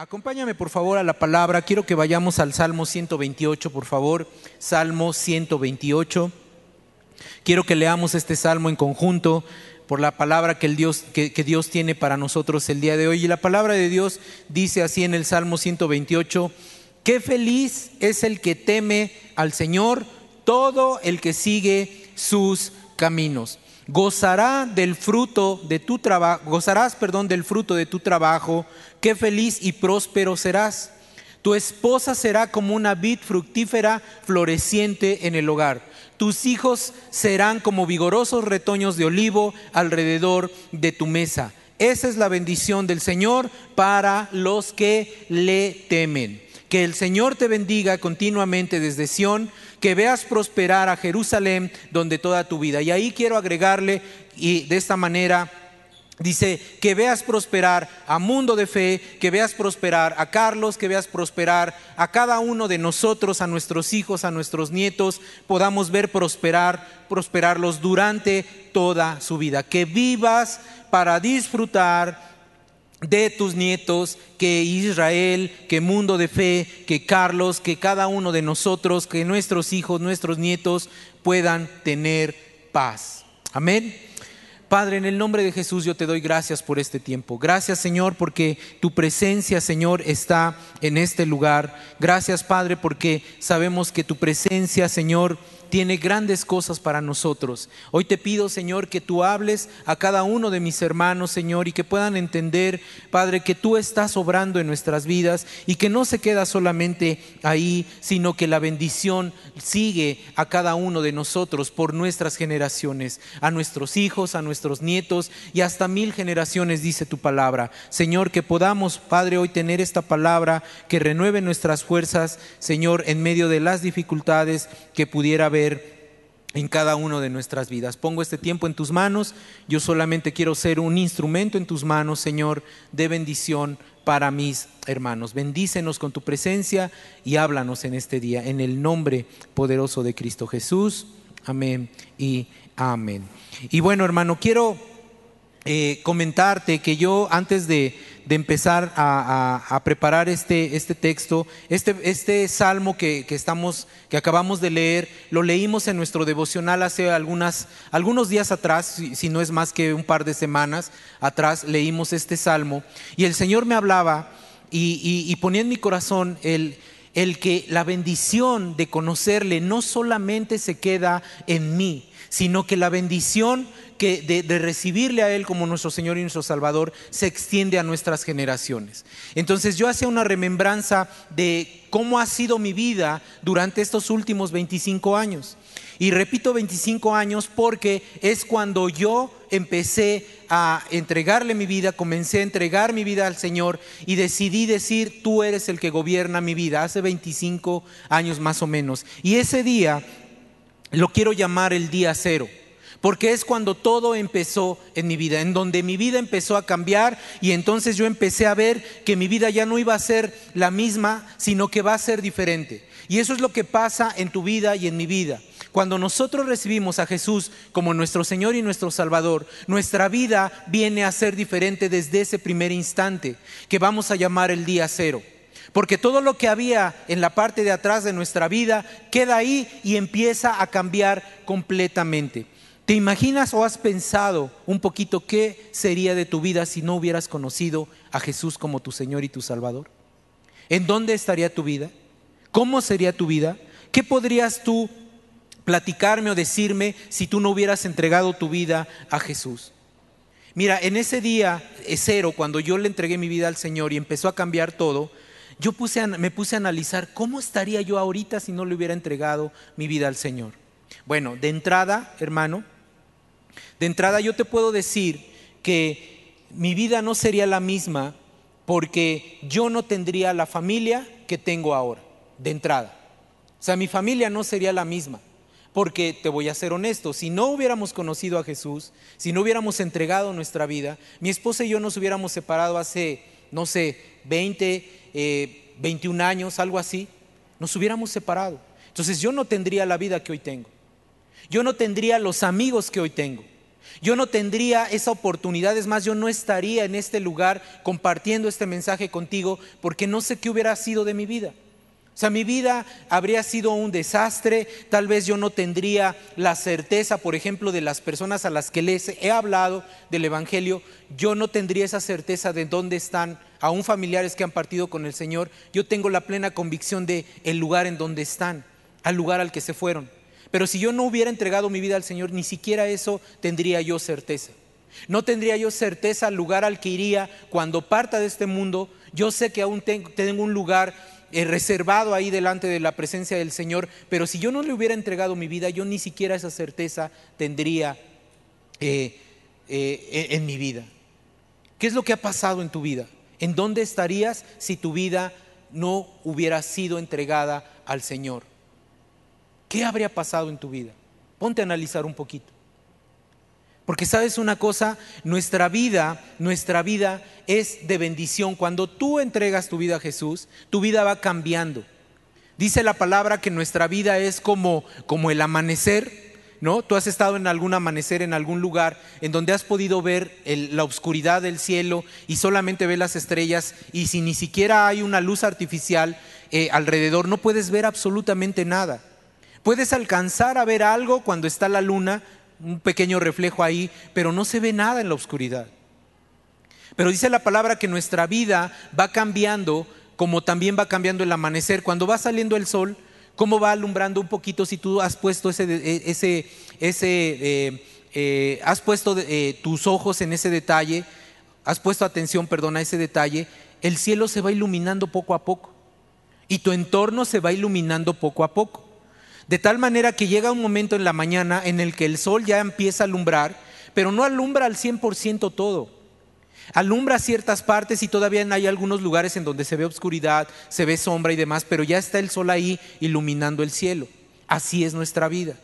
Acompáñame por favor a la palabra. Quiero que vayamos al Salmo 128, por favor. Salmo 128. Quiero que leamos este salmo en conjunto por la palabra que, el Dios, que, que Dios tiene para nosotros el día de hoy. Y la palabra de Dios dice así en el Salmo 128, qué feliz es el que teme al Señor, todo el que sigue sus caminos gozará del fruto de tu trabajo, gozarás, perdón, del fruto de tu trabajo, qué feliz y próspero serás. Tu esposa será como una vid fructífera floreciente en el hogar. Tus hijos serán como vigorosos retoños de olivo alrededor de tu mesa. Esa es la bendición del Señor para los que le temen. Que el Señor te bendiga continuamente desde Sión que veas prosperar a Jerusalén donde toda tu vida. Y ahí quiero agregarle, y de esta manera Dice, que veas prosperar a Mundo de Fe, que veas prosperar a Carlos, que veas prosperar a cada uno de nosotros, a nuestros hijos, a nuestros nietos, podamos ver prosperar, prosperarlos durante toda su vida. Que vivas para disfrutar de tus nietos, que Israel, que Mundo de Fe, que Carlos, que cada uno de nosotros, que nuestros hijos, nuestros nietos puedan tener paz. Amén. Padre, en el nombre de Jesús yo te doy gracias por este tiempo. Gracias Señor porque tu presencia Señor está en este lugar. Gracias Padre porque sabemos que tu presencia Señor tiene grandes cosas para nosotros. Hoy te pido, Señor, que tú hables a cada uno de mis hermanos, Señor, y que puedan entender, Padre, que tú estás obrando en nuestras vidas y que no se queda solamente ahí, sino que la bendición sigue a cada uno de nosotros por nuestras generaciones, a nuestros hijos, a nuestros nietos y hasta mil generaciones, dice tu palabra. Señor, que podamos, Padre, hoy tener esta palabra que renueve nuestras fuerzas, Señor, en medio de las dificultades que pudiera haber en cada uno de nuestras vidas. Pongo este tiempo en tus manos. Yo solamente quiero ser un instrumento en tus manos, Señor, de bendición para mis hermanos. Bendícenos con tu presencia y háblanos en este día, en el nombre poderoso de Cristo Jesús. Amén y amén. Y bueno, hermano, quiero eh, comentarte que yo antes de, empezar a, preparar este, este texto, este, este salmo que, estamos, que acabamos de leer, lo leímos en nuestro devocional hace algunas, algunos días atrás, si, no es más que un par de semanas atrás, leímos este salmo. Y el Señor me hablaba y, y ponía en mi corazón el, el que la bendición de conocerle no solamente se queda en mí, sino que la bendición que de, recibirle a Él como nuestro Señor y nuestro Salvador se extiende a nuestras generaciones. Entonces yo hacía una remembranza de cómo ha sido mi vida durante estos últimos 25 años. Y repito 25 años porque es cuando yo empecé a entregarle mi vida, comencé a entregar mi vida al Señor y decidí decir, tú eres el que gobierna mi vida, hace 25 años más o menos. Y ese día lo quiero llamar el día cero. Porque es cuando todo empezó en mi vida, en donde mi vida empezó a cambiar y entonces yo empecé a ver que mi vida ya no iba a ser la misma, sino que va a ser diferente. Y eso es lo que pasa en tu vida y en mi vida. Cuando nosotros recibimos a Jesús como nuestro Señor y nuestro Salvador, nuestra vida viene a ser diferente desde ese primer instante, que vamos a llamar el día cero. Porque todo lo que había en la parte de atrás de nuestra vida queda ahí y empieza a cambiar completamente. ¿Te imaginas o has pensado un poquito qué sería de tu vida si no hubieras conocido a Jesús como tu Señor y tu Salvador? ¿En dónde estaría tu vida? ¿Cómo sería tu vida? ¿Qué podrías tú platicarme o decirme si tú no hubieras entregado tu vida a Jesús? Mira, en ese día cero, cuando yo le entregué mi vida al Señor y empezó a cambiar todo, yo me puse a analizar cómo estaría yo ahorita si no le hubiera entregado mi vida al Señor. Bueno, de entrada, hermano, de entrada yo te puedo decir que mi vida no sería la misma porque yo no tendría la familia que tengo ahora, de entrada. O sea, mi familia no sería la misma. Porque te voy a ser honesto, si no hubiéramos conocido a Jesús, si no hubiéramos entregado nuestra vida, mi esposa y yo nos hubiéramos separado hace, no sé, 20, 21 eh, años, algo así, nos hubiéramos separado. Entonces yo no tendría la vida que hoy tengo. Yo no tendría los amigos que hoy tengo. Yo no tendría esa oportunidad, es más, yo no estaría en este lugar compartiendo este mensaje contigo porque no sé qué hubiera sido de mi vida. O sea, mi vida habría sido un desastre, tal vez yo no tendría la certeza, por ejemplo, de las personas a las que les he hablado del Evangelio, yo no tendría esa certeza de dónde están, aún familiares que han partido con el Señor, yo tengo la plena convicción de el lugar en donde están, al lugar al que se fueron. Pero si yo no hubiera entregado mi vida al Señor, ni siquiera eso tendría yo certeza. No tendría yo certeza al lugar al que iría cuando parta de este mundo. Yo sé que aún tengo un lugar eh, reservado ahí delante de la presencia del Señor, pero si yo no le hubiera entregado mi vida, yo ni siquiera esa certeza tendría eh, eh, en mi vida. ¿Qué es lo que ha pasado en tu vida? ¿En dónde estarías si tu vida no hubiera sido entregada al Señor? ¿Qué habría pasado en tu vida? Ponte a analizar un poquito. Porque sabes una cosa, nuestra vida, nuestra vida es de bendición. Cuando tú entregas tu vida a Jesús, tu vida va cambiando. Dice la palabra que nuestra vida es como, como el amanecer, ¿no? Tú has estado en algún amanecer en algún lugar en donde has podido ver la oscuridad del cielo y solamente ves las estrellas y si ni siquiera hay una luz artificial eh, alrededor, no puedes ver absolutamente nada. Puedes alcanzar a ver algo cuando está la luna, un pequeño reflejo ahí, pero no se ve nada en la oscuridad. Pero dice la palabra que nuestra vida va cambiando como también va cambiando el amanecer. Cuando va saliendo el sol, ¿cómo va alumbrando un poquito si tú has puesto ese, e, ese, ese eh, eh, has puesto eh, tus ojos en ese detalle, has puesto atención, perdón, a ese detalle, el cielo se va iluminando poco a poco y tu entorno se va iluminando poco a poco. De tal manera que llega un momento en la mañana en el que el sol ya empieza a alumbrar, pero no alumbra al 100% todo. Alumbra ciertas partes y todavía hay algunos lugares en donde se ve oscuridad, se ve sombra y demás, pero ya está el sol ahí iluminando el cielo. Así es nuestra vida.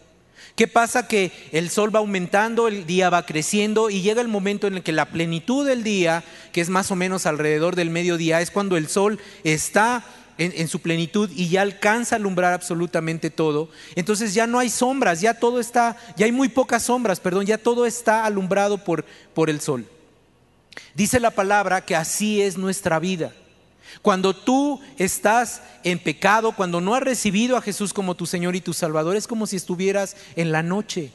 ¿Qué pasa? Que el sol va aumentando, el día va creciendo y llega el momento en el que la plenitud del día, que es más o menos alrededor del mediodía, es cuando el sol está en, su plenitud y ya alcanza a alumbrar absolutamente todo, entonces ya no hay sombras, ya todo está, ya hay muy pocas sombras, perdón, ya todo está alumbrado por, por el sol. Dice la palabra que así es nuestra vida. Cuando tú estás en pecado, cuando no has recibido a Jesús como tu Señor y tu Salvador, es como si estuvieras en la noche,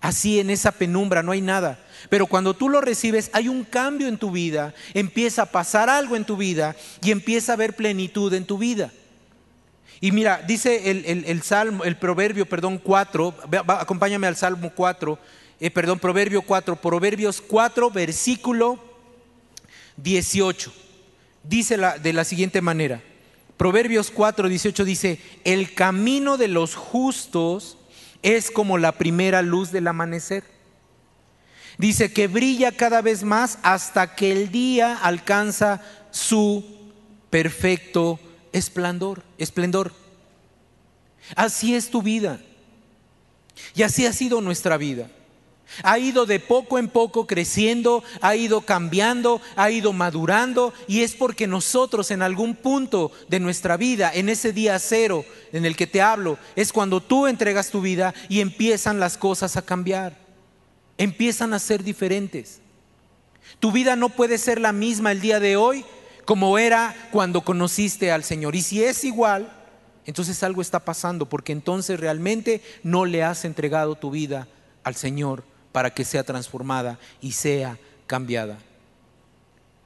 así en esa penumbra, no hay nada. Pero cuando tú lo recibes, hay un cambio en tu vida, empieza a pasar algo en tu vida y empieza a haber plenitud en tu vida. Y mira, dice el, Salmo, el Proverbio, perdón, 4, acompáñame al Salmo 4, eh, perdón, Proverbio 4, Proverbios 4, versículo 18. Dice de la siguiente manera, Proverbios 4, 18 dice, el camino de los justos es como la primera luz del amanecer Dice que brilla cada vez más hasta que el día alcanza su perfecto esplendor, esplendor. Así es tu vida. Y así ha sido nuestra vida. Ha ido de poco en poco creciendo, ha ido cambiando, ha ido madurando y es porque nosotros en algún punto de nuestra vida, en ese día cero en el que te hablo, es cuando tú entregas tu vida y empiezan las cosas a cambiar empiezan a ser diferentes. Tu vida no puede ser la misma el día de hoy como era cuando conociste al Señor. Y si es igual, entonces algo está pasando, porque entonces realmente no le has entregado tu vida al Señor para que sea transformada y sea cambiada.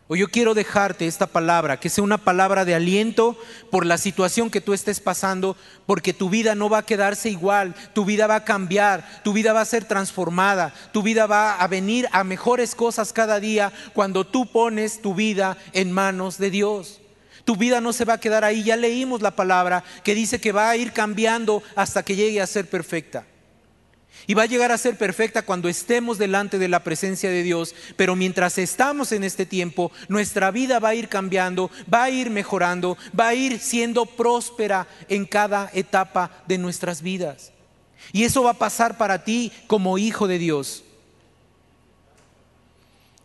O yo quiero dejarte esta palabra, que sea una palabra de aliento por la situación que tú estés pasando, porque tu vida no va a quedarse igual, tu vida va a cambiar, tu vida va a ser transformada, tu vida va a venir a mejores cosas cada día cuando tú pones tu vida en manos de Dios. Tu vida no se va a quedar ahí, ya leímos la palabra que dice que va a ir cambiando hasta que llegue a ser perfecta. Y va a llegar a ser perfecta cuando estemos delante de la presencia de Dios. Pero mientras estamos en este tiempo, nuestra vida va a ir cambiando, va a ir mejorando, va a ir siendo próspera en cada etapa de nuestras vidas. Y eso va a pasar para ti como hijo de Dios.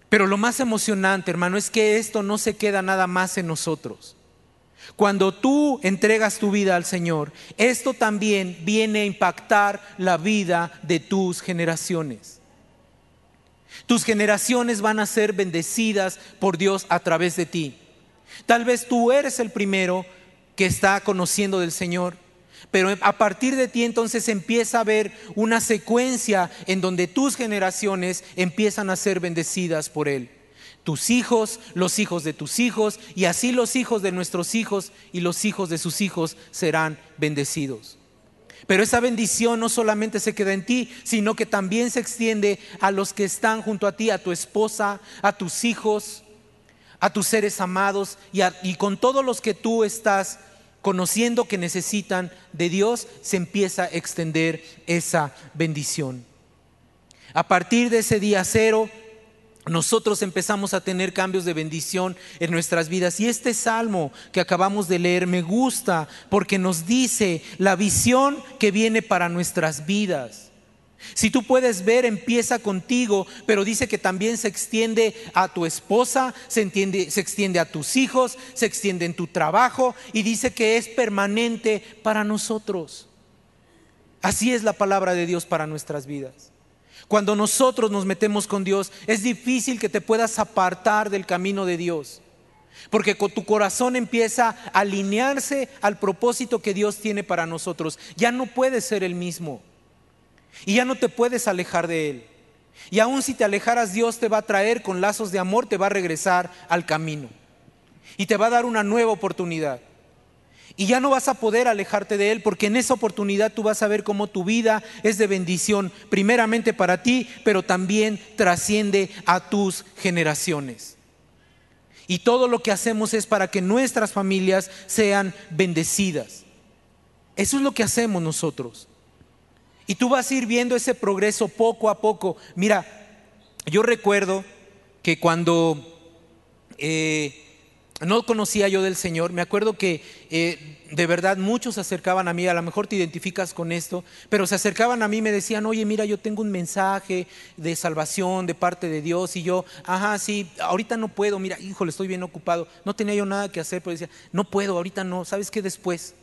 Pero lo más emocionante, hermano, es que esto no se queda nada más en nosotros. Cuando tú entregas tu vida al Señor, esto también viene a impactar la vida de tus generaciones. Tus generaciones van a ser bendecidas por Dios a través de ti. Tal vez tú eres el primero que está conociendo del Señor, pero a partir de ti entonces empieza a haber una secuencia en donde tus generaciones empiezan a ser bendecidas por Él. Tus hijos, los hijos de tus hijos, y así los hijos de nuestros hijos y los hijos de sus hijos serán bendecidos. Pero esa bendición no solamente se queda en ti, sino que también se extiende a los que están junto a ti, a tu esposa, a tus hijos, a tus seres amados y, con todos los que tú estás conociendo que necesitan de Dios, se empieza a extender esa bendición. A partir de ese día cero, nosotros empezamos a tener cambios de bendición en nuestras vidas. Y este salmo que acabamos de leer me gusta porque nos dice la visión que viene para nuestras vidas. Si tú puedes ver, empieza contigo, pero dice que también se extiende a tu esposa, se, se extiende a tus hijos, se extiende en tu trabajo y dice que es permanente para nosotros. Así es la palabra de Dios para nuestras vidas. Cuando nosotros nos metemos con Dios, es difícil que te puedas apartar del camino de Dios. Porque con tu corazón empieza a alinearse al propósito que Dios tiene para nosotros. Ya no puedes ser el mismo. Y ya no te puedes alejar de Él. Y aun si te alejaras, Dios te va a traer con lazos de amor, te va a regresar al camino. Y te va a dar una nueva oportunidad. Y ya no vas a poder alejarte de Él porque en esa oportunidad tú vas a ver cómo tu vida es de bendición, primeramente para ti, pero también trasciende a tus generaciones. Y todo lo que hacemos es para que nuestras familias sean bendecidas. Eso es lo que hacemos nosotros. Y tú vas a ir viendo ese progreso poco a poco. Mira, yo recuerdo que cuando eh, no conocía yo del Señor, me acuerdo que eh, de verdad muchos se acercaban a mí, a lo mejor te identificas con esto, pero se acercaban a mí y me decían, oye, mira, yo tengo un mensaje de salvación de parte de Dios y yo, ajá, sí, ahorita no puedo, mira, híjole, estoy bien ocupado, no tenía yo nada que hacer, pero decía, no puedo, ahorita no, ¿sabes qué después?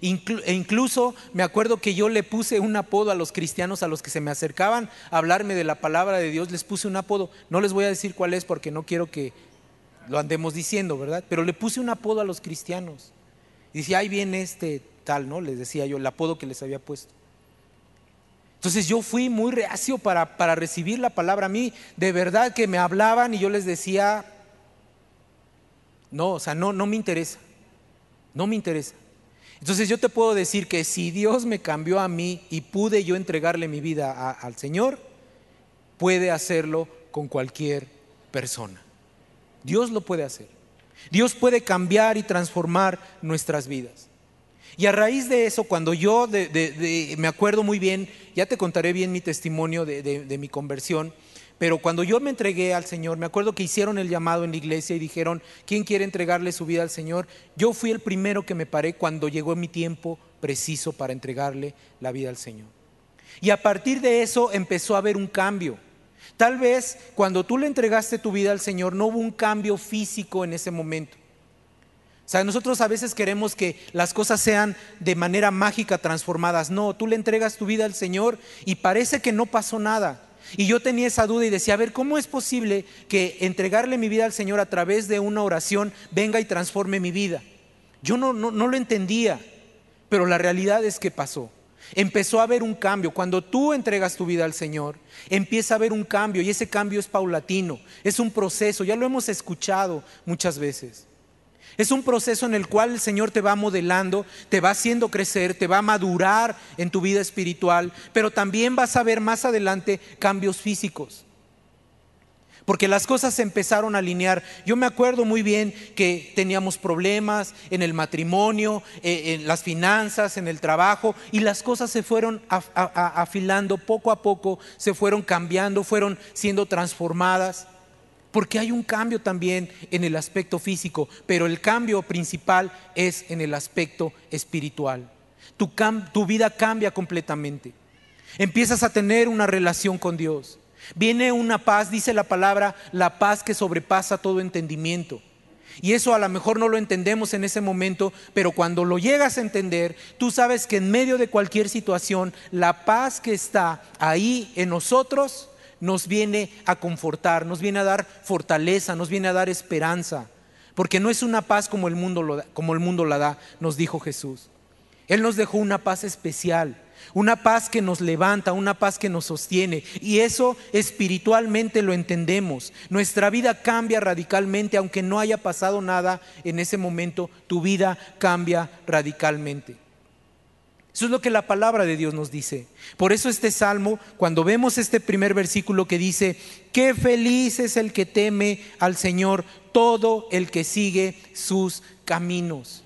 e incluso me acuerdo que yo le puse un apodo a los cristianos a los que se me acercaban a hablarme de la palabra de Dios, les puse un apodo. No les voy a decir cuál es porque no quiero que lo andemos diciendo, ¿verdad? Pero le puse un apodo a los cristianos. Y decía, ahí viene este tal, ¿no? Les decía yo, el apodo que les había puesto. Entonces yo fui muy reacio para, para recibir la palabra. A mí de verdad que me hablaban y yo les decía, no, o sea, no, no me interesa, no me interesa. Entonces yo te puedo decir que si Dios me cambió a mí y pude yo entregarle mi vida al Señor, puede hacerlo con cualquier persona. Dios lo puede hacer. Dios puede cambiar y transformar nuestras vidas. Y a raíz de eso, cuando yo me acuerdo muy bien, ya te contaré bien mi testimonio de mi conversión, pero cuando yo me entregué al Señor, me acuerdo que hicieron el llamado en la iglesia y dijeron, ¿quién quiere entregarle su vida al Señor? Yo fui el primero que me paré cuando llegó mi tiempo preciso para entregarle la vida al Señor. Y a partir de eso empezó a haber un cambio. Tal vez cuando tú le entregaste tu vida al Señor no hubo un cambio físico en ese momento. O sea, nosotros a veces queremos que las cosas sean de manera mágica transformadas. No, tú le entregas tu vida al Señor y parece que no pasó nada. Y yo tenía esa duda y decía, a ver, ¿cómo es posible que entregarle mi vida al Señor a través de una oración venga y transforme mi vida? Yo no, no, lo entendía, pero la realidad es que pasó. Empezó a haber un cambio. Cuando tú entregas tu vida al Señor, empieza a haber un cambio y ese cambio es paulatino, es un proceso, ya lo hemos escuchado muchas veces. Es un proceso en el cual el Señor te va modelando, te va haciendo crecer, te va a madurar en tu vida espiritual, pero también vas a ver más adelante cambios físicos. Porque las cosas se empezaron a alinear. Yo me acuerdo muy bien que teníamos problemas en el matrimonio, eh, en las finanzas, en el trabajo, y las cosas se fueron afilando poco a poco, se fueron cambiando, fueron siendo transformadas porque hay un cambio también en el aspecto físico, pero el cambio principal es en el aspecto espiritual. Tu, tu, vida cambia completamente. Empiezas a tener una relación con Dios. Viene una paz, dice la palabra, la paz que sobrepasa todo entendimiento. Y eso a lo mejor no lo entendemos en ese momento, pero cuando lo llegas a entender, tú sabes que en medio de cualquier situación, la paz que está ahí en nosotros nos viene a confortar, nos viene a dar fortaleza, nos viene a dar esperanza, porque no es una paz como el mundo, como el mundo la da, nos dijo Jesús. Él nos dejó una paz especial, una paz que nos levanta, una paz que nos sostiene. Y eso espiritualmente lo entendemos. Nuestra vida cambia radicalmente, aunque no haya pasado nada en ese momento, tu vida cambia radicalmente. Eso es lo que la palabra de Dios nos dice. Por eso este salmo, cuando vemos este primer versículo que dice, qué feliz es el que teme al Señor, todo el que sigue sus caminos.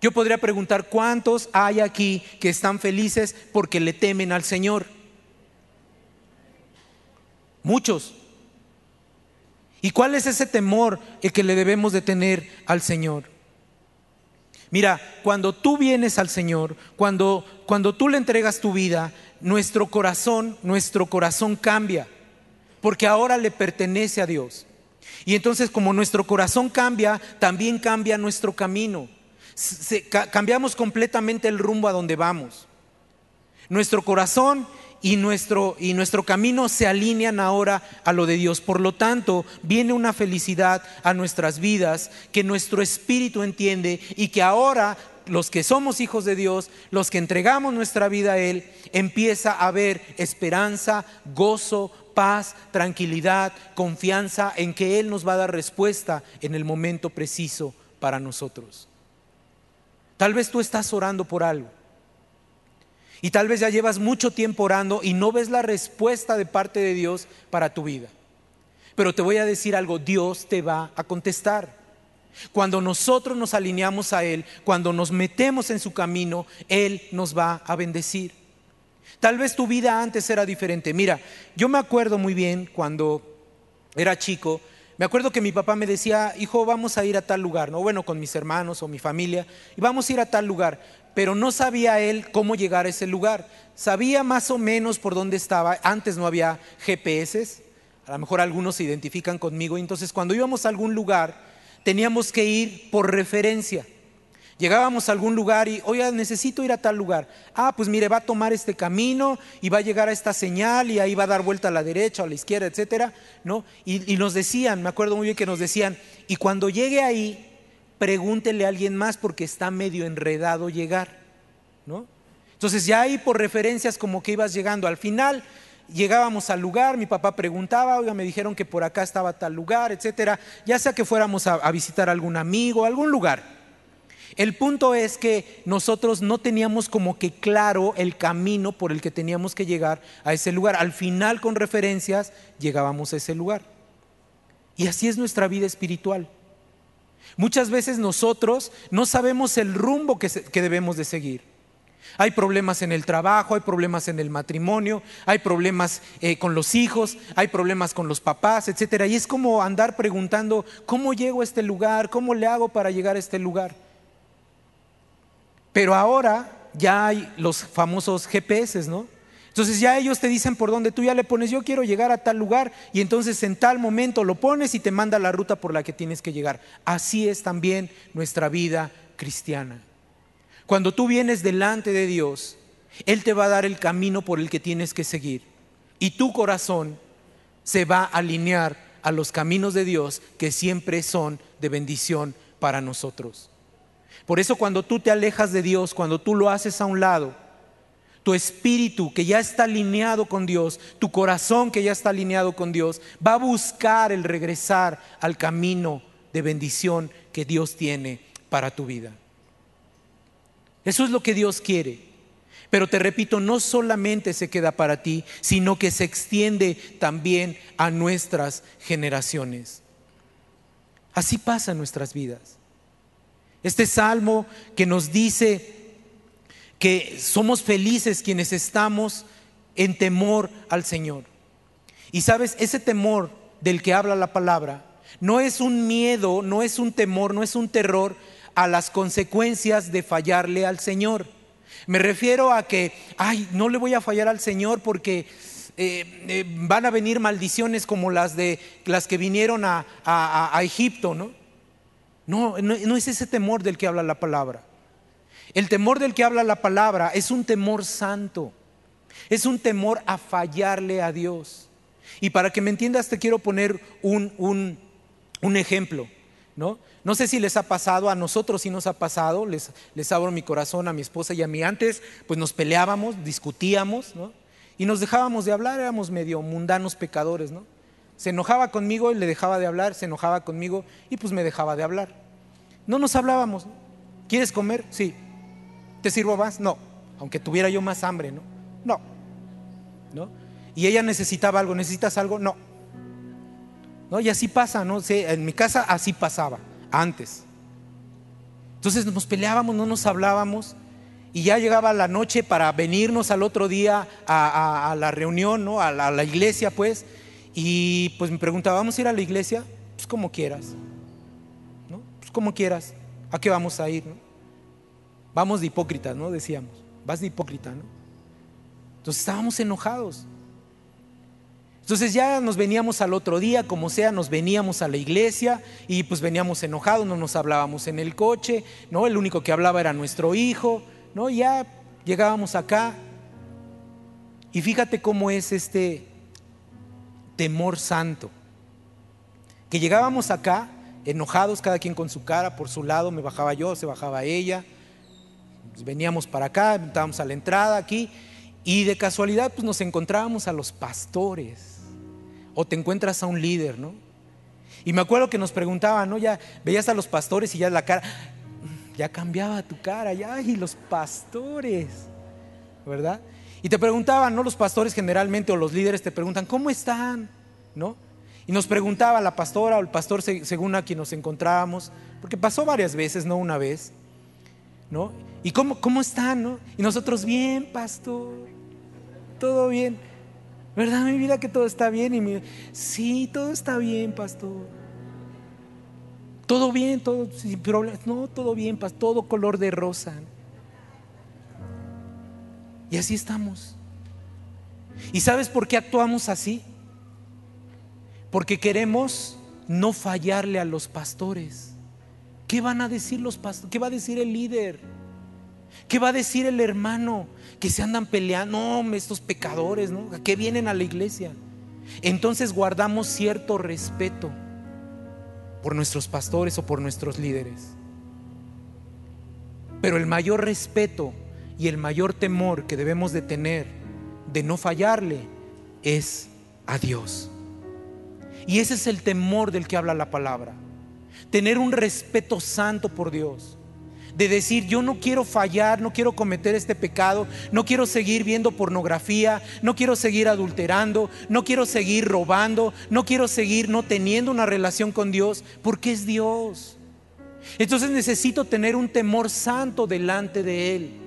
Yo podría preguntar, ¿cuántos hay aquí que están felices porque le temen al Señor? Muchos. ¿Y cuál es ese temor el que le debemos de tener al Señor? Mira, cuando tú vienes al Señor, cuando, cuando tú le entregas tu vida, nuestro corazón, nuestro corazón cambia, porque ahora le pertenece a Dios. Y entonces como nuestro corazón cambia, también cambia nuestro camino. Cambiamos completamente el rumbo a donde vamos. Nuestro corazón y nuestro, y nuestro camino se alinean ahora a lo de Dios. Por lo tanto, viene una felicidad a nuestras vidas que nuestro espíritu entiende y que ahora los que somos hijos de Dios, los que entregamos nuestra vida a Él, empieza a haber esperanza, gozo, paz, tranquilidad, confianza en que Él nos va a dar respuesta en el momento preciso para nosotros. Tal vez tú estás orando por algo y tal vez ya llevas mucho tiempo orando y no ves la respuesta de parte de Dios para tu vida. Pero te voy a decir algo, Dios te va a contestar. Cuando nosotros nos alineamos a Él, cuando nos metemos en su camino, Él nos va a bendecir. Tal vez tu vida antes era diferente. Mira, yo me acuerdo muy bien cuando era chico, me acuerdo que mi papá me decía, hijo, vamos a ir a tal lugar, ¿no? Bueno, con mis hermanos o mi familia, y vamos a ir a tal lugar pero no sabía él cómo llegar a ese lugar. Sabía más o menos por dónde estaba. Antes no había GPS, a lo mejor algunos se identifican conmigo. Entonces cuando íbamos a algún lugar, teníamos que ir por referencia. Llegábamos a algún lugar y, oye, necesito ir a tal lugar. Ah, pues mire, va a tomar este camino y va a llegar a esta señal y ahí va a dar vuelta a la derecha o a la izquierda, etcétera, ¿no? Y, nos decían, me acuerdo muy bien que nos decían, y cuando llegue ahí, pregúntele a alguien más porque está medio enredado llegar, ¿no? Entonces ya ahí por referencias como que ibas llegando. Al final llegábamos al lugar, mi papá preguntaba, oiga, me dijeron que por acá estaba tal lugar, etcétera, ya sea que fuéramos a, a visitar algún amigo, algún lugar. El punto es que nosotros no teníamos como que claro el camino por el que teníamos que llegar a ese lugar. Al final con referencias llegábamos a ese lugar. Y así es nuestra vida espiritual. Muchas veces nosotros no sabemos el rumbo que, debemos de seguir. Hay problemas en el trabajo, hay problemas en el matrimonio, hay problemas eh, con los hijos, hay problemas con los papás, etcétera. Y es como andar preguntando, ¿cómo llego a este lugar? ¿Cómo le hago para llegar a este lugar? Pero ahora ya hay los famosos GPS, ¿no? Entonces ya ellos te dicen por dónde tú ya le pones, yo quiero llegar a tal lugar y entonces en tal momento lo pones y te manda la ruta por la que tienes que llegar. Así es también nuestra vida cristiana. Cuando tú vienes delante de Dios, Él te va a dar el camino por el que tienes que seguir y tu corazón se va a alinear a los caminos de Dios que siempre son de bendición para nosotros. Por eso cuando tú te alejas de Dios, cuando tú lo haces a un lado, tu espíritu que ya está alineado con Dios, tu corazón que ya está alineado con Dios, va a buscar el regresar al camino de bendición que Dios tiene para tu vida. Eso es lo que Dios quiere. Pero te repito, no solamente se queda para ti, sino que se extiende también a nuestras generaciones. Así pasa en nuestras vidas. Este salmo que nos dice que somos felices quienes estamos en temor al Señor. Y sabes, ese temor del que habla la palabra no es un miedo, no es un temor, no es un terror a las consecuencias de fallarle al Señor. Me refiero a que, ay, no le voy a fallar al Señor porque eh, eh, van a venir maldiciones como las de las que vinieron a, Egipto, ¿no? No, no es ese temor del que habla la palabra. El temor del que habla la palabra es un temor santo, es un temor a fallarle a Dios. Y para que me entiendas te quiero poner un, un, un ejemplo. ¿no? No sé si les ha pasado, a nosotros sí nos ha pasado, les, les abro mi corazón a mi esposa y a mí antes, pues nos peleábamos, discutíamos, ¿no? Y nos dejábamos de hablar, éramos medio mundanos pecadores, ¿no? Se enojaba conmigo y le dejaba de hablar, se enojaba conmigo y pues me dejaba de hablar. No nos hablábamos. ¿Quieres comer? Sí. ¿Te sirvo más? No. Aunque tuviera yo más hambre, ¿no? No. ¿No? Y ella necesitaba algo, ¿necesitas algo? No. ¿No? Y así pasa, ¿no? en mi casa así pasaba, antes. Entonces nos peleábamos, no nos hablábamos. Y ya llegaba la noche para venirnos al otro día a, la reunión, ¿no? A la, iglesia, pues. Y pues me preguntaba, ¿vamos a ir a la iglesia? Pues como quieras. ¿No? Pues como quieras. ¿A qué vamos a ir? Vamos de hipócritas, ¿no? Decíamos. Vas de hipócrita, ¿no? Entonces estábamos enojados. Entonces ya nos veníamos al otro día, como sea, nos veníamos a la iglesia y pues veníamos enojados, no nos hablábamos en el coche, ¿no? El único que hablaba era nuestro hijo, ¿no? Ya llegábamos acá y fíjate cómo es este temor santo. Que llegábamos acá enojados, cada quien con su cara, por su lado, me bajaba yo, se bajaba ella. Pues veníamos para acá, estábamos a la entrada aquí y de casualidad pues nos encontrábamos a los pastores o te encuentras a un líder, ¿no? Y me acuerdo que nos preguntaban, ¿no? Ya veías a los pastores y ya la cara, ya cambiaba tu cara, ya, y los pastores, ¿verdad? Y te preguntaban, ¿no? Los pastores generalmente o los líderes te preguntan, ¿cómo están? ¿No? Y nos preguntaba la pastora o el pastor según a quien nos encontrábamos, porque pasó varias veces, no una vez, ¿no? ¿Y cómo, cómo están, no? Y nosotros, bien, pastor, todo bien. ¿Verdad, mi vida, que todo está bien? Y mi, sí, todo está bien, pastor. Todo bien, todo sin problemas. No, todo bien, pastor, todo color de rosa. Y así estamos. ¿Y sabes por qué actuamos así? Porque queremos no fallarle a los pastores. ¿Qué van a decir los pastores? ¿Qué va a decir el líder? ¿Qué va a decir el hermano? que se andan peleando, no, estos pecadores, ¿no? Que vienen a la iglesia. Entonces guardamos cierto respeto por nuestros pastores o por nuestros líderes. Pero el mayor respeto y el mayor temor que debemos de tener de no fallarle es a Dios. Y ese es el temor del que habla la palabra. Tener un respeto santo por Dios de decir, yo no quiero fallar, no quiero cometer este pecado, no quiero seguir viendo pornografía, no quiero seguir adulterando, no quiero seguir robando, no quiero seguir no teniendo una relación con Dios, porque es Dios. Entonces necesito tener un temor santo delante de Él.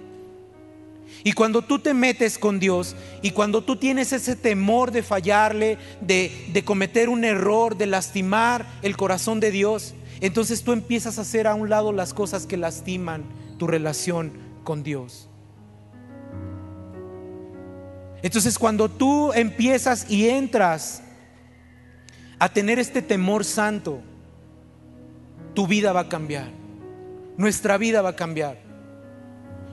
Y cuando tú te metes con Dios y cuando tú tienes ese temor de fallarle, de, de, cometer un error, de lastimar el corazón de Dios, entonces tú empiezas a hacer a un lado las cosas que lastiman tu relación con Dios. Entonces cuando tú empiezas y entras a tener este temor santo, tu vida va a cambiar. Nuestra vida va a cambiar.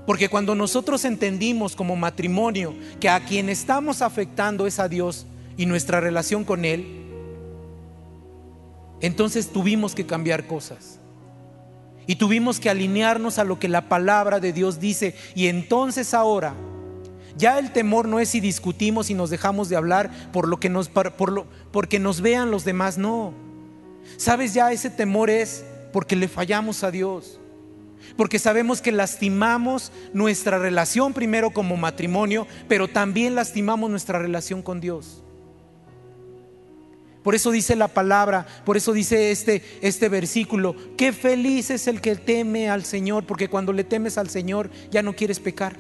Porque cuando nosotros entendimos como matrimonio que a quien estamos afectando es a Dios y nuestra relación con Él, entonces tuvimos que cambiar cosas. Y tuvimos que alinearnos a lo que la palabra de Dios dice. Y entonces ahora, ya el temor no es si discutimos y nos dejamos de hablar por lo que nos, por lo, porque nos vean los demás, no. Sabes, ya ese temor es porque le fallamos a Dios. Porque sabemos que lastimamos nuestra relación primero como matrimonio, pero también lastimamos nuestra relación con Dios. Por eso dice la palabra, por eso dice este, este versículo, qué feliz es el que teme al Señor, porque cuando le temes al Señor ya no quieres pecar.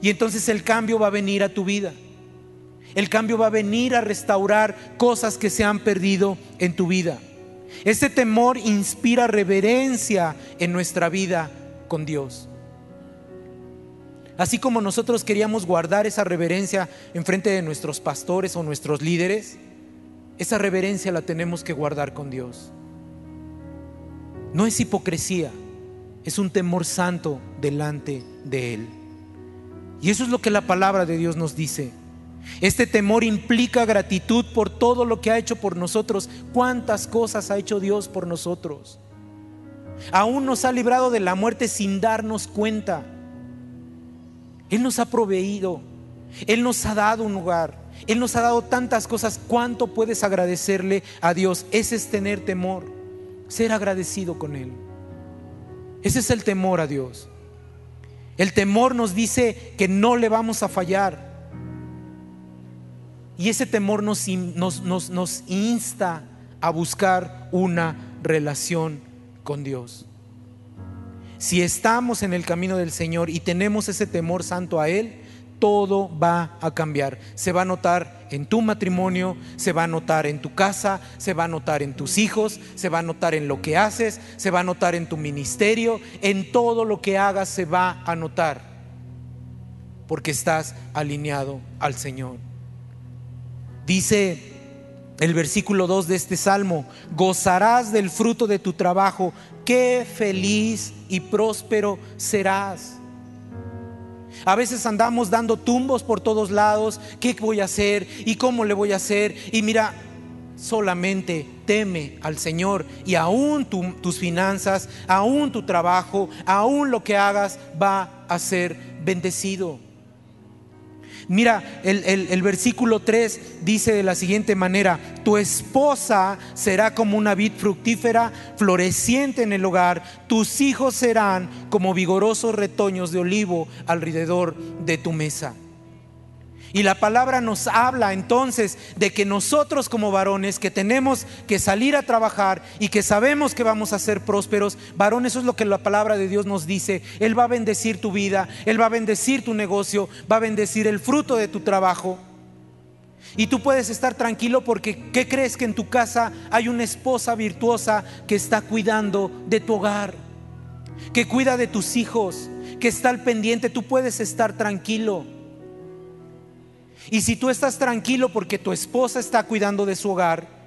Y entonces el cambio va a venir a tu vida. El cambio va a venir a restaurar cosas que se han perdido en tu vida. Este temor inspira reverencia en nuestra vida con Dios. Así como nosotros queríamos guardar esa reverencia en frente de nuestros pastores o nuestros líderes, esa reverencia la tenemos que guardar con Dios. No es hipocresía, es un temor santo delante de Él. Y eso es lo que la palabra de Dios nos dice. Este temor implica gratitud por todo lo que ha hecho por nosotros. ¿Cuántas cosas ha hecho Dios por nosotros? Aún nos ha librado de la muerte sin darnos cuenta. Él nos ha proveído. Él nos ha dado un lugar. Él nos ha dado tantas cosas. ¿Cuánto puedes agradecerle a Dios? Ese es tener temor. Ser agradecido con Él. Ese es el temor a Dios. El temor nos dice que no le vamos a fallar. Y ese temor nos, insta a buscar una relación con Dios. Si estamos en el camino del Señor y tenemos ese temor santo a Él, todo va a cambiar. Se va a notar en tu matrimonio, se va a notar en tu casa, se va a notar en tus hijos, se va a notar en lo que haces, se va a notar en tu ministerio, en todo lo que hagas se va a notar, porque estás alineado al Señor. Dice el versículo 2 de este salmo, gozarás del fruto de tu trabajo, qué feliz y próspero serás. A veces andamos dando tumbos por todos lados, ¿qué voy a hacer? ¿Y cómo le voy a hacer? Y mira, solamente teme al Señor y aún tus finanzas, aún tu trabajo, aún lo que hagas va a ser bendecido. Mira, el, versículo 3 dice de la siguiente manera, tu esposa será como una vid fructífera, floreciente en el hogar, tus hijos serán como vigorosos retoños de olivo alrededor de tu mesa. Y la palabra nos habla entonces de que nosotros como varones que tenemos que salir a trabajar y que sabemos que vamos a ser prósperos, varones, eso es lo que la palabra de Dios nos dice. Él va a bendecir tu vida, Él va a bendecir tu negocio, va a bendecir el fruto de tu trabajo. Y tú puedes estar tranquilo porque ¿qué crees que en tu casa hay una esposa virtuosa que está cuidando de tu hogar? Que cuida de tus hijos, que está al pendiente, tú puedes estar tranquilo. Y si tú estás tranquilo porque tu esposa está cuidando de su hogar,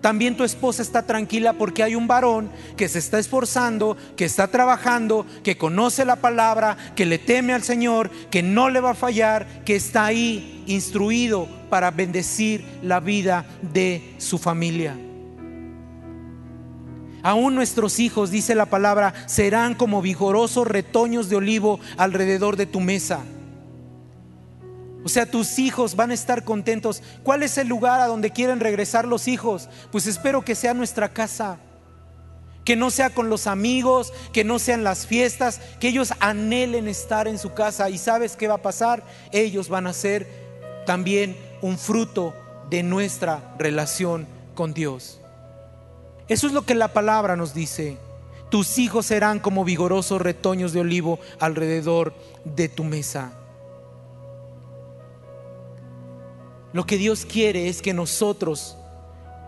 también tu esposa está tranquila porque hay un varón que se está esforzando, que está trabajando, que conoce la palabra, que le teme al Señor, que no le va a fallar, que está ahí instruido para bendecir la vida de su familia. Aún nuestros hijos, dice la palabra, serán como vigorosos retoños de olivo alrededor de tu mesa. O sea, tus hijos van a estar contentos. ¿Cuál es el lugar a donde quieren regresar los hijos? Pues espero que sea nuestra casa. Que no sea con los amigos, que no sean las fiestas, que ellos anhelen estar en su casa. ¿Y sabes qué va a pasar? Ellos van a ser también un fruto de nuestra relación con Dios. Eso es lo que la palabra nos dice. Tus hijos serán como vigorosos retoños de olivo alrededor de tu mesa. Lo que Dios quiere es que nosotros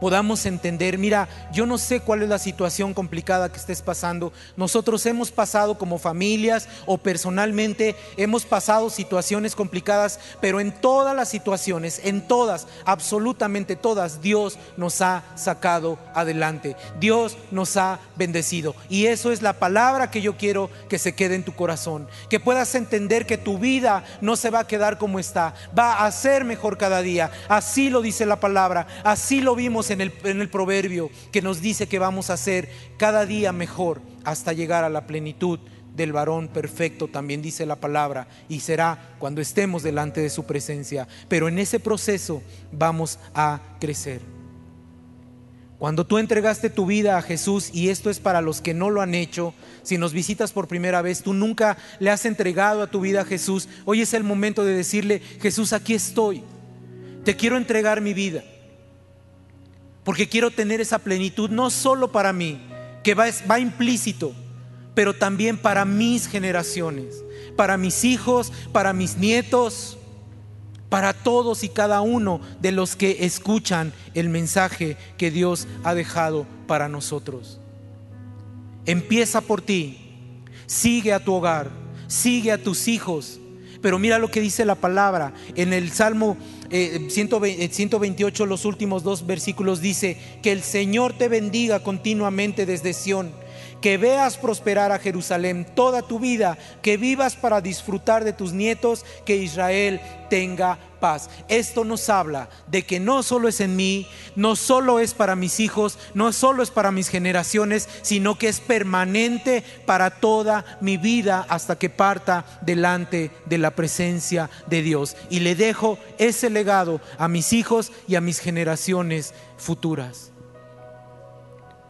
podamos entender, mira, yo no sé cuál es la situación complicada que estés pasando. Nosotros hemos pasado como familias o personalmente, hemos pasado situaciones complicadas, pero en todas las situaciones, en todas, absolutamente todas, Dios nos ha sacado adelante. Dios nos ha bendecido. Y eso es la palabra que yo quiero que se quede en tu corazón. Que puedas entender que tu vida no se va a quedar como está, va a ser mejor cada día. Así lo dice la palabra, así lo vimos en el, en el proverbio que nos dice que vamos a ser cada día mejor hasta llegar a la plenitud del varón perfecto, también dice la palabra, y será cuando estemos delante de su presencia. Pero en ese proceso vamos a crecer. Cuando tú entregaste tu vida a Jesús, y esto es para los que no lo han hecho, si nos visitas por primera vez, tú nunca le has entregado a tu vida a Jesús, hoy es el momento de decirle, Jesús, aquí estoy, te quiero entregar mi vida porque quiero tener esa plenitud no solo para mí, que va, va implícito, pero también para mis generaciones, para mis hijos, para mis nietos, para todos y cada uno de los que escuchan el mensaje que Dios ha dejado para nosotros. Empieza por ti, sigue a tu hogar, sigue a tus hijos, pero mira lo que dice la palabra en el Salmo 128, eh, los últimos dos versículos dice, que el Señor te bendiga continuamente desde Sión, que veas prosperar a Jerusalén toda tu vida, que vivas para disfrutar de tus nietos, que Israel tenga paz. Esto nos habla de que no solo es en mí, no solo es para mis hijos, no solo es para mis generaciones, sino que es permanente para toda mi vida hasta que parta delante de la presencia de Dios. Y le dejo ese legado a mis hijos y a mis generaciones futuras.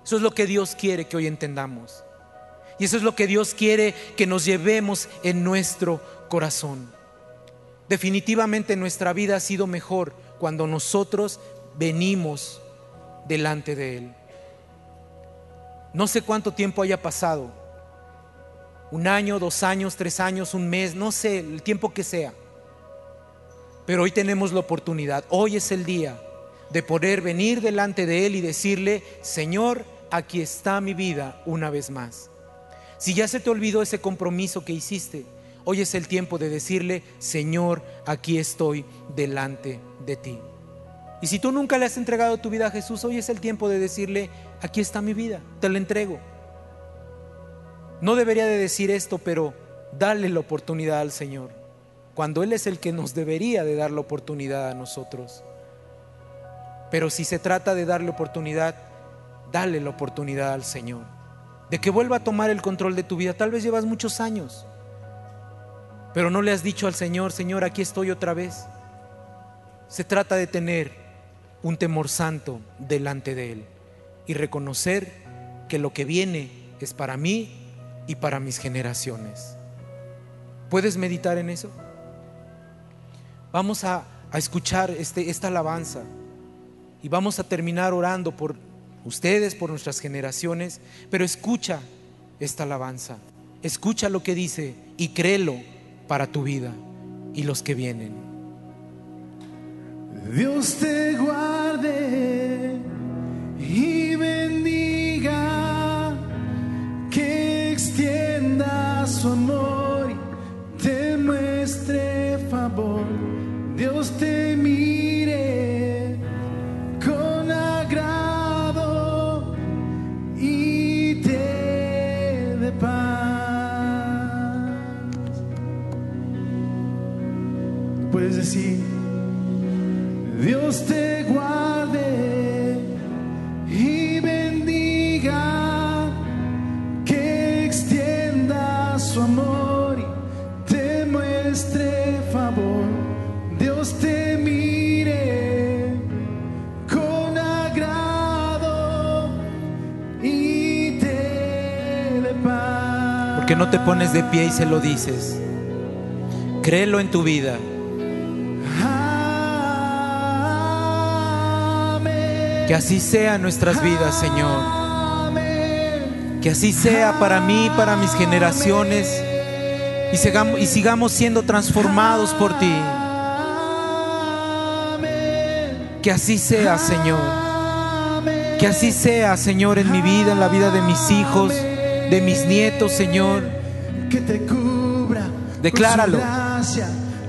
Eso es lo que Dios quiere que hoy entendamos. Y eso es lo que Dios quiere que nos llevemos en nuestro corazón. Definitivamente nuestra vida ha sido mejor cuando nosotros venimos delante de Él. No sé cuánto tiempo haya pasado, un año, dos años, tres años, un mes, no sé, el tiempo que sea. Pero hoy tenemos la oportunidad, hoy es el día de poder venir delante de Él y decirle, Señor, aquí está mi vida una vez más. Si ya se te olvidó ese compromiso que hiciste, Hoy es el tiempo de decirle, Señor, aquí estoy delante de ti. Y si tú nunca le has entregado tu vida a Jesús, hoy es el tiempo de decirle, aquí está mi vida, te la entrego. No debería de decir esto, pero dale la oportunidad al Señor, cuando Él es el que nos debería de dar la oportunidad a nosotros. Pero si se trata de darle oportunidad, dale la oportunidad al Señor, de que vuelva a tomar el control de tu vida. Tal vez llevas muchos años pero no le has dicho al Señor, Señor, aquí estoy otra vez. Se trata de tener un temor santo delante de Él y reconocer que lo que viene es para mí y para mis generaciones. ¿Puedes meditar en eso? Vamos a, escuchar este, esta alabanza y vamos a terminar orando por ustedes, por nuestras generaciones, pero escucha esta alabanza, escucha lo que dice y créelo para tu vida y los que vienen. Dios te guarde y no te pones de pie y se lo dices? Créelo en tu vida. Que así sea nuestras vidas, Señor. Que así sea para mí, para mis generaciones. Y sigamos, y sigamos siendo transformados por ti. Que así sea, Señor. Que así sea, Señor, en mi vida, en la vida de mis hijos, de mis nietos, Señor. Que te cubra. Decláralo.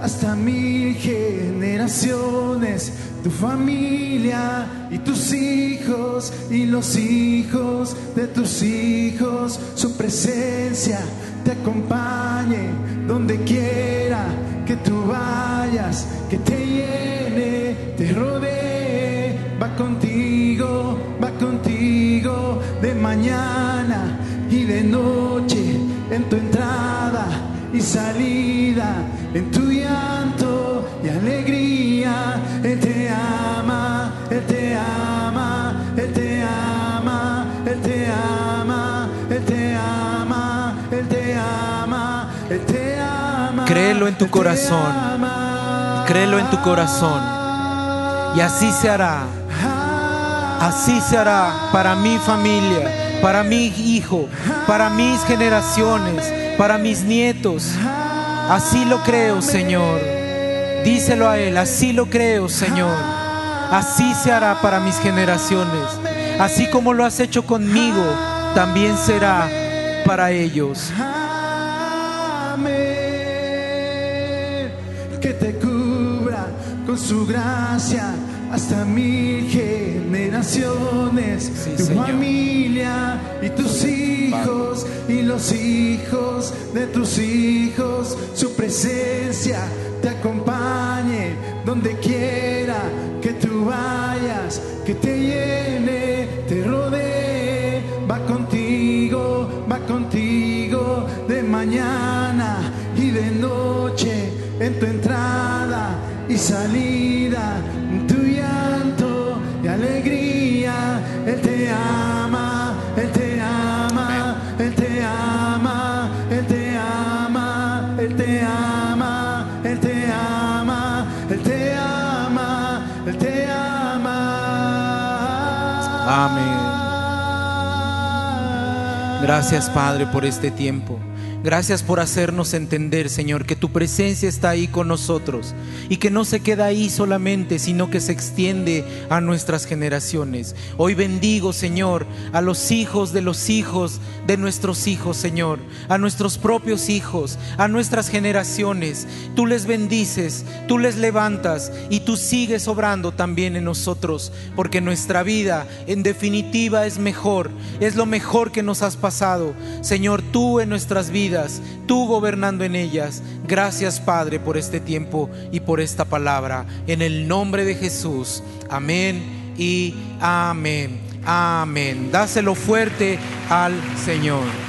Hasta mil generaciones tu familia y tus hijos y los hijos de tus hijos, su presencia te acompañe donde quiera que tú vayas, que te llene, te rodee, va contigo, va contigo de mañana de noche en tu entrada y salida, en tu llanto y alegría. Él te ama, Él te ama, Él te ama, Él te ama, Él te ama, Él te ama, Él te ama. Créelo en tu corazón, créelo en tu corazón. Y así se hará, así se hará para mi familia, para mi hijo, para mis generaciones para mis nietos. Así lo creo, Señor. Díselo a Él, así lo creo, Señor. Así se hará para mis generaciones. Así como lo has hecho conmigo, también será para ellos. Que te cubra con su gracia hasta mil generaciones. Sí, tu Señor. familia y tus hijos y los hijos de tus hijos. Su presencia te acompañe donde quiera que tú vayas, que te llene, te rodee, va contigo, va contigo de mañana y de noche, en tu entrada y salida, alegría. Él te ama, Él te ama, Él te ama, Él te ama, Él te ama, Él te ama, Él te ama, Él te ama. Amén. Gracias Padre por este tiempo. Gracias por hacernos entender, Señor, que tu presencia está ahí con nosotros y que no se queda ahí solamente, sino que se extiende a nuestras generaciones. Hoy bendigo, Señor, a los hijos de los hijos de nuestros hijos, Señor, a nuestros propios hijos, a nuestras generaciones. Tú les bendices, tú les levantas y tú sigues obrando también en nosotros, porque nuestra vida en definitiva es mejor, es lo mejor que nos has pasado. Señor, tú en nuestras tú gobernando en ellas. Gracias Padre por este tiempo y por esta palabra. En el nombre de Jesús. Amén y amén. Amén. Dáselo fuerte al Señor.